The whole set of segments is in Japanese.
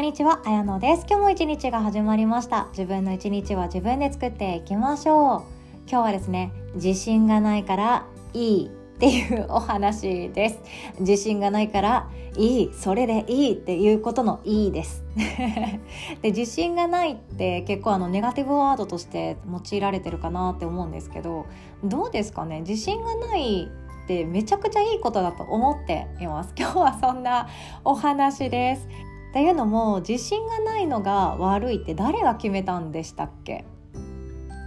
こんにちは、あやのです。今日も一日が始まりました。自分の一日は自分で作っていきましょう。今日はですね、自信がないからいいっていうお話です。自信がないからいい、それでいいっていうことのいいです。で自信がないって結構あのネガティブワードとして用いられてるかなって思うんですけど、どうですかね？自信がないってめちゃくちゃいいことだと思っています。今日はそんなお話です。っていうのも自信がないのが悪いって誰が決めたんでしたっけ？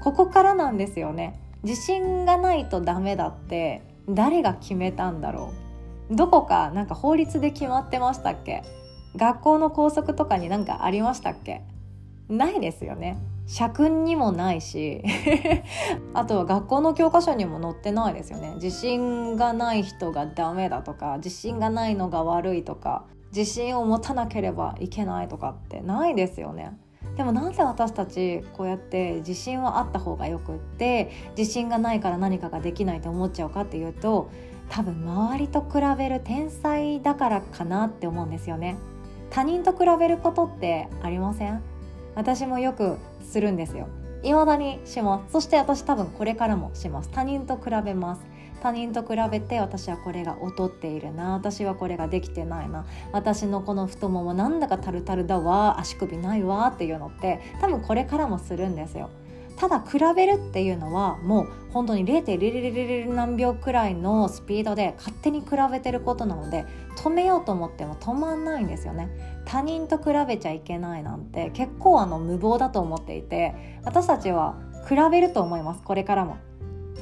ここからなんですよね。自信がないとダメだって誰が決めたんだろう？どこかなんか法律で決まってましたっけ？学校の校則とかになんかありましたっけ？ないですよね。社訓にもないし。あとは学校の教科書にも載ってないですよね。自信がない人がダメだとか自信がないのが悪いとか。自信を持たなければいけないとかってないですよね。でもなんで私たちこうやって自信はあった方がよくって自信がないから何かができないと思っちゃうかっていうと多分周りと比べる天才だからかなって思うんですよね。他人と比べることってありません？私もよくするんですよ。未だにしますそして私多分これからもします他人と比べます他人と比べて私はこれが劣っているな私はこれができてないな私のこの太ももなんだかタルタルだわ足首ないわっていうのって多分これからもするんですよ。ただ比べるっていうのはもう本当に0.00何秒くらいのスピードで勝手に比べてることなので止めようと思っても止まんないんですよね。他人と比べちゃいけないなんて結構あの無謀だと思っていて私たちは比べると思いますこれからも。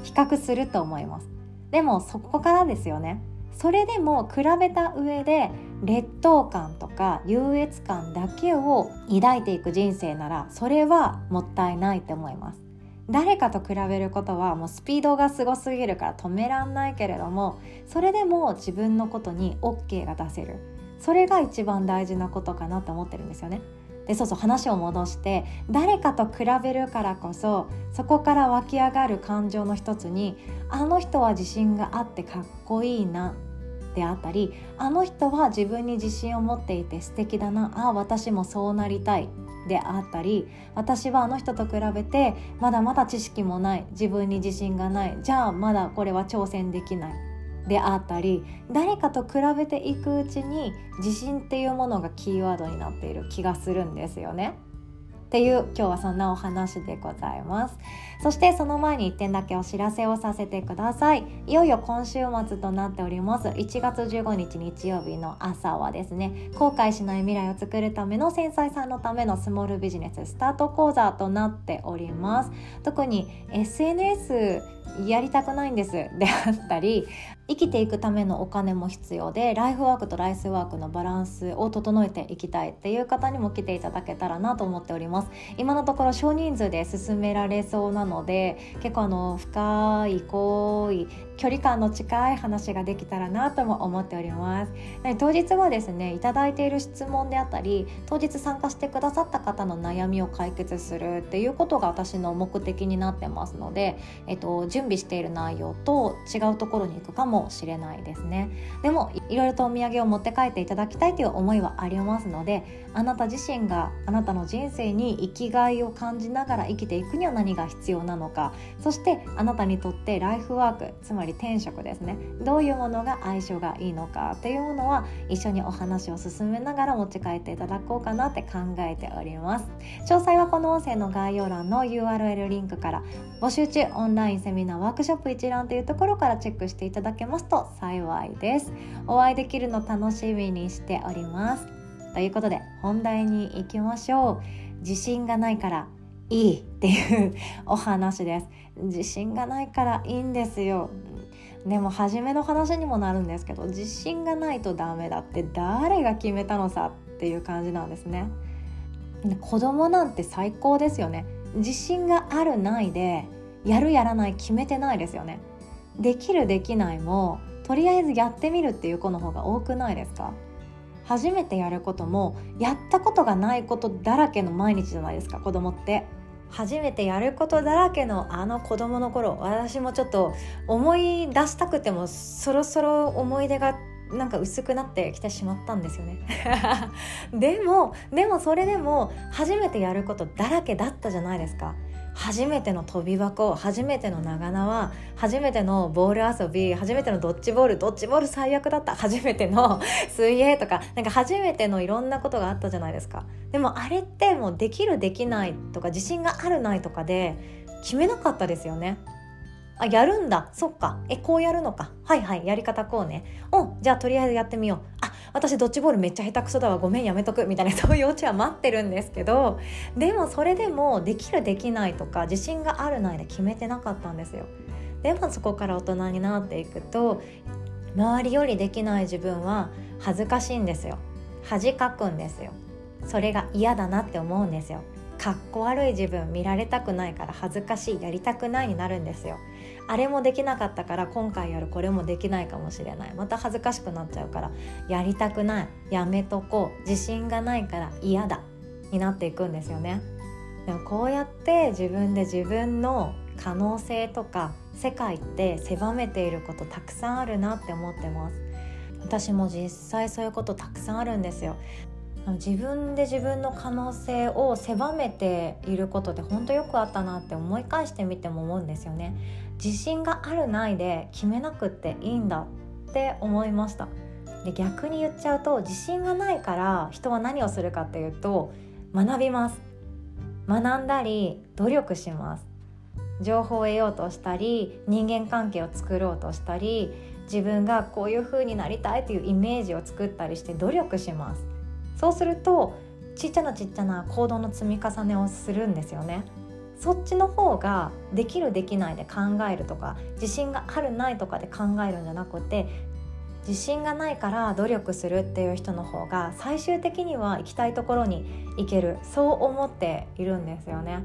比較すると思います。でもそこからですよね。それでも比べた上で劣等感とか優越感だけを抱いていく人生ならそれはもったいないって思います。誰かと比べることはもうスピードがすごすぎるから止めらんないけれどもそれでも自分のことに OK が出せる。それが一番大事なことかなと思ってるんですよね。でそうそう話を戻して誰かと比べるからこそそこから湧き上がる感情の一つにあの人は自信があってかっこいいなであったりあの人は自分に自信を持っていて素敵だなあ私もそうなりたいであったり私はあの人と比べてまだまだ知識もない自分に自信がないじゃあまだこれは挑戦できないであったり誰かと比べていくうちに自信っていうものがキーワードになっている気がするんですよね。っていう今日はそんなお話でございます。そしてその前に1点だけお知らせをさせてください。いよいよ今週末となっております。1月15日日曜日の朝はですね後悔しない未来を作るための繊細さんのためのスモールビジネススタート講座となっております。特に SNS やりたくないんです。であったり生きていくためのお金も必要でライフワークとライスワークのバランスを整えていきたいっていう方にも来ていただけたらなと思っております。今のところ少人数で進められそうなので結構あの深い濃い距離感の近い話ができたらなとも思っております。当日はですねいただいている質問であったり当日参加してくださった方の悩みを解決するっていうことが私の目的になってますので、えっと、準備している内容と違うところに行くかもしれないですね。でもいろいろとお土産を持って帰っていただきたいという思いはありますのであなた自身があなたの人生に生きがいを感じながら生きていくには何が必要なのかそしてあなたにとってライフワークつまり転職ですね。どういうものが相性がいいのかっていうものは一緒にお話を進めながら持ち帰っていただこうかなって考えております。詳細はこの音声の概要欄の URL リンクから募集中オンラインセミナーワークショップ一覧というところからチェックしていただけますと幸いです。お会いできるの楽しみにしております。ということで本題に行きましょう。自信がないからいいっていうお話です。自信がないからいいんですよ。でも初めの話にもなるんですけど自信がないとダメだって誰が決めたのさっていう感じなんですね。子供なんて最高ですよね。自信があるないでやるやらない決めてないですよね。できるできないもとりあえずやってみるっていう子の方が多くないですか？初めてやることもやったことがないことだらけの毎日じゃないですか子供って。初めてやることだらけのあの子供の頃私もちょっと思い出したくてもそろそろ思い出がなんか薄くなってきてしまったんですよね。でもでもそれでも初めてやることだらけだったじゃないですか。初めての跳び箱初めての長縄初めてのボール遊び初めてのドッジボールドッジボール最悪だった初めての 水泳とかなんか初めてのいろんなことがあったじゃないですか。でもあれってもうできるできないとか自信があるないとかで決めなかったですよね。あやるんだそっか。えこうやるのか。はいはいやり方こうね。おじゃあとりあえずやってみよう。私ドッジボールめっちゃ下手くそだわごめんやめとくみたいなそういうオチは待ってるんですけどでもそれでもできるできないとか自信があるないで決めてなかったんですよ。でもそこから大人になっていくと周りよりできない自分は恥ずかしいんですよ。恥かくんですよ。それが嫌だなって思うんですよ。かっこ悪い自分見られたくないから恥ずかしいやりたくないになるんですよ。あれもできなかったから今回やるこれもできないかもしれない。また恥ずかしくなっちゃうからやりたくない。やめとこう。自信がないから嫌だになっていくんですよね。でもこうやって自分で自分の可能性とか世界って狭めていることたくさんあるなって思ってます。私も実際そういうことたくさんあるんですよ。自分で自分の可能性を狭めていることで本当よくあったなって思い返してみても思うんですよね。自信があるないで決めなくっていいんだって思いました。で逆に言っちゃうと自信がないから人は何をするかっていうと学びます。学んだり努力します。情報を得ようとしたり人間関係を作ろうとしたり自分がこういう風になりたいというイメージを作ったりして努力します。そうするとちっちゃなちっちゃな行動の積み重ねをするんですよね。そっちの方ができるできないで考えるとか自信があるないとかで考えるんじゃなくて自信がないから努力するっていう人の方が最終的には行きたいところに行ける。そう思っているんですよね。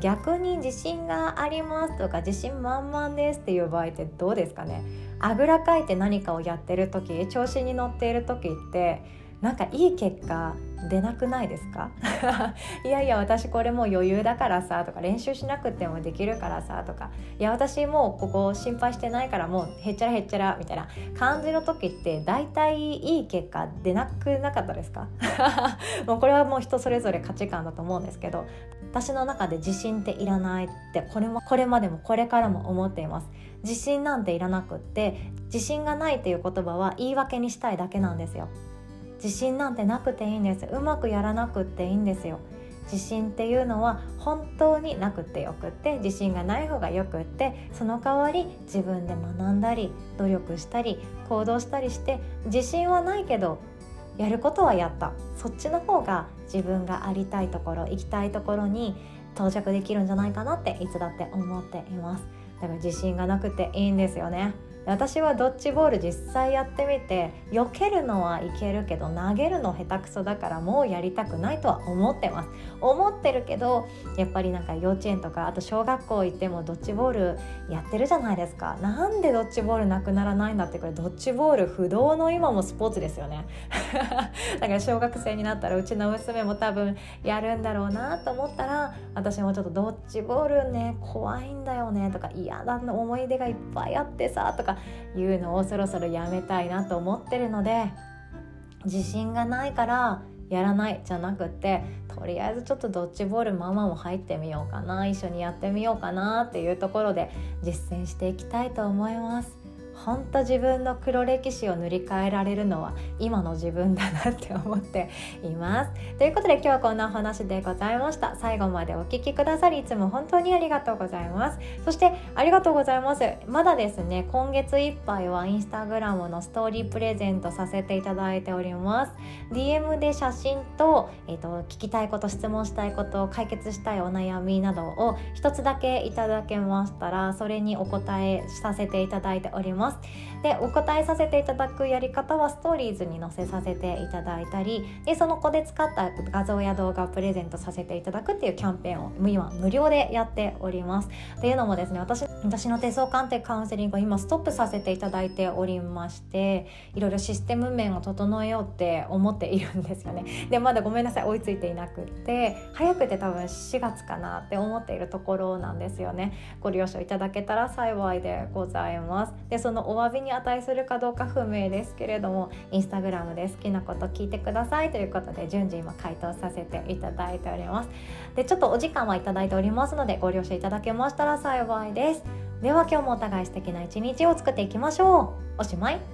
逆に自信がありますとか自信満々ですっていう場合ってどうですかね。あぐらかいて何かをやってる時調子に乗っている時ってなんかいい結果出なくないですか？いやいや私これもう余裕だからさとか練習しなくてもできるからさとか。いや私もうここ心配してないからもうへっちゃらへっちゃらみたいな。感じの時って大体いい結果出なくなかったですか？もうこれはもう人それぞれ価値観だと思うんですけど。私の中で自信っていらないってこれもこれまでもこれからも思っています。自信なんていらなくって自信がないっていう言葉は言い訳にしたいだけなんですよ。自信なんてなくていいんです。うまくやらなくっていいんですよ。自信っていうのは本当になくてよくって自信がない方がよくってその代わり自分で学んだり努力したり行動したりして自信はないけどやることはやった。そっちの方が自分がありたいところ行きたいところに到着できるんじゃないかなっていつだって思っています。だから自信がなくていいんですよね。私はドッジボール実際やってみて避けるのはいけるけど投げるの下手くそだからもうやりたくないとは思ってます。思ってるけどやっぱりなんか幼稚園とかあと小学校行ってもドッジボールやってるじゃないですか。なんでドッジボールなくならないんだってこれドッジボール不動の今もスポーツですよね。だから小学生になったらうちの娘も多分やるんだろうなと思ったら私もちょっとドッジボールね怖いんだよねとか嫌だな思い出がいっぱいあってさとかいうのをそろそろやめたいなと思ってるので自信がないからやらないじゃなくってとりあえずちょっとドッジボールママも入ってみようかな一緒にやってみようかなっていうところで実践していきたいと思います。本当自分の黒歴史を塗り替えられるのは今の自分だなって思っています。ということで今日はこんなお話でございました。最後までお聴きくださりいつも本当にありがとうございます。そしてありがとうございます。まだですね今月いっぱいはインスタグラムのストーリープレゼントさせていただいております。DM で写真と,、えーと、聞きたいこと質問したいこと解決したいお悩みなどを一つだけいただけましたらそれにお答えさせていただいております。ます。でお答えさせていただくやり方はストーリーズに載せさせていただいたりでその子で使った画像や動画をプレゼントさせていただくっていうキャンペーンを今無料でやっております。っていうのもですね私私の手相鑑定カウンセリングを今ストップさせていただいておりましていろいろシステム面を整えようって思っているんですよね。でまだごめんなさい追いついていなくって早くて多分4月かなって思っているところなんですよね。ご了承いただけたら幸いでございます。でそののお詫びに値するかどうか不明ですけれどもインスタグラムで好きなこと聞いてください。ということで順次今回答させていただいております。でちょっとお時間はいただいておりますのでご了承いただけましたら幸いです。では今日もお互い素敵な一日を作っていきましょう。おしまい。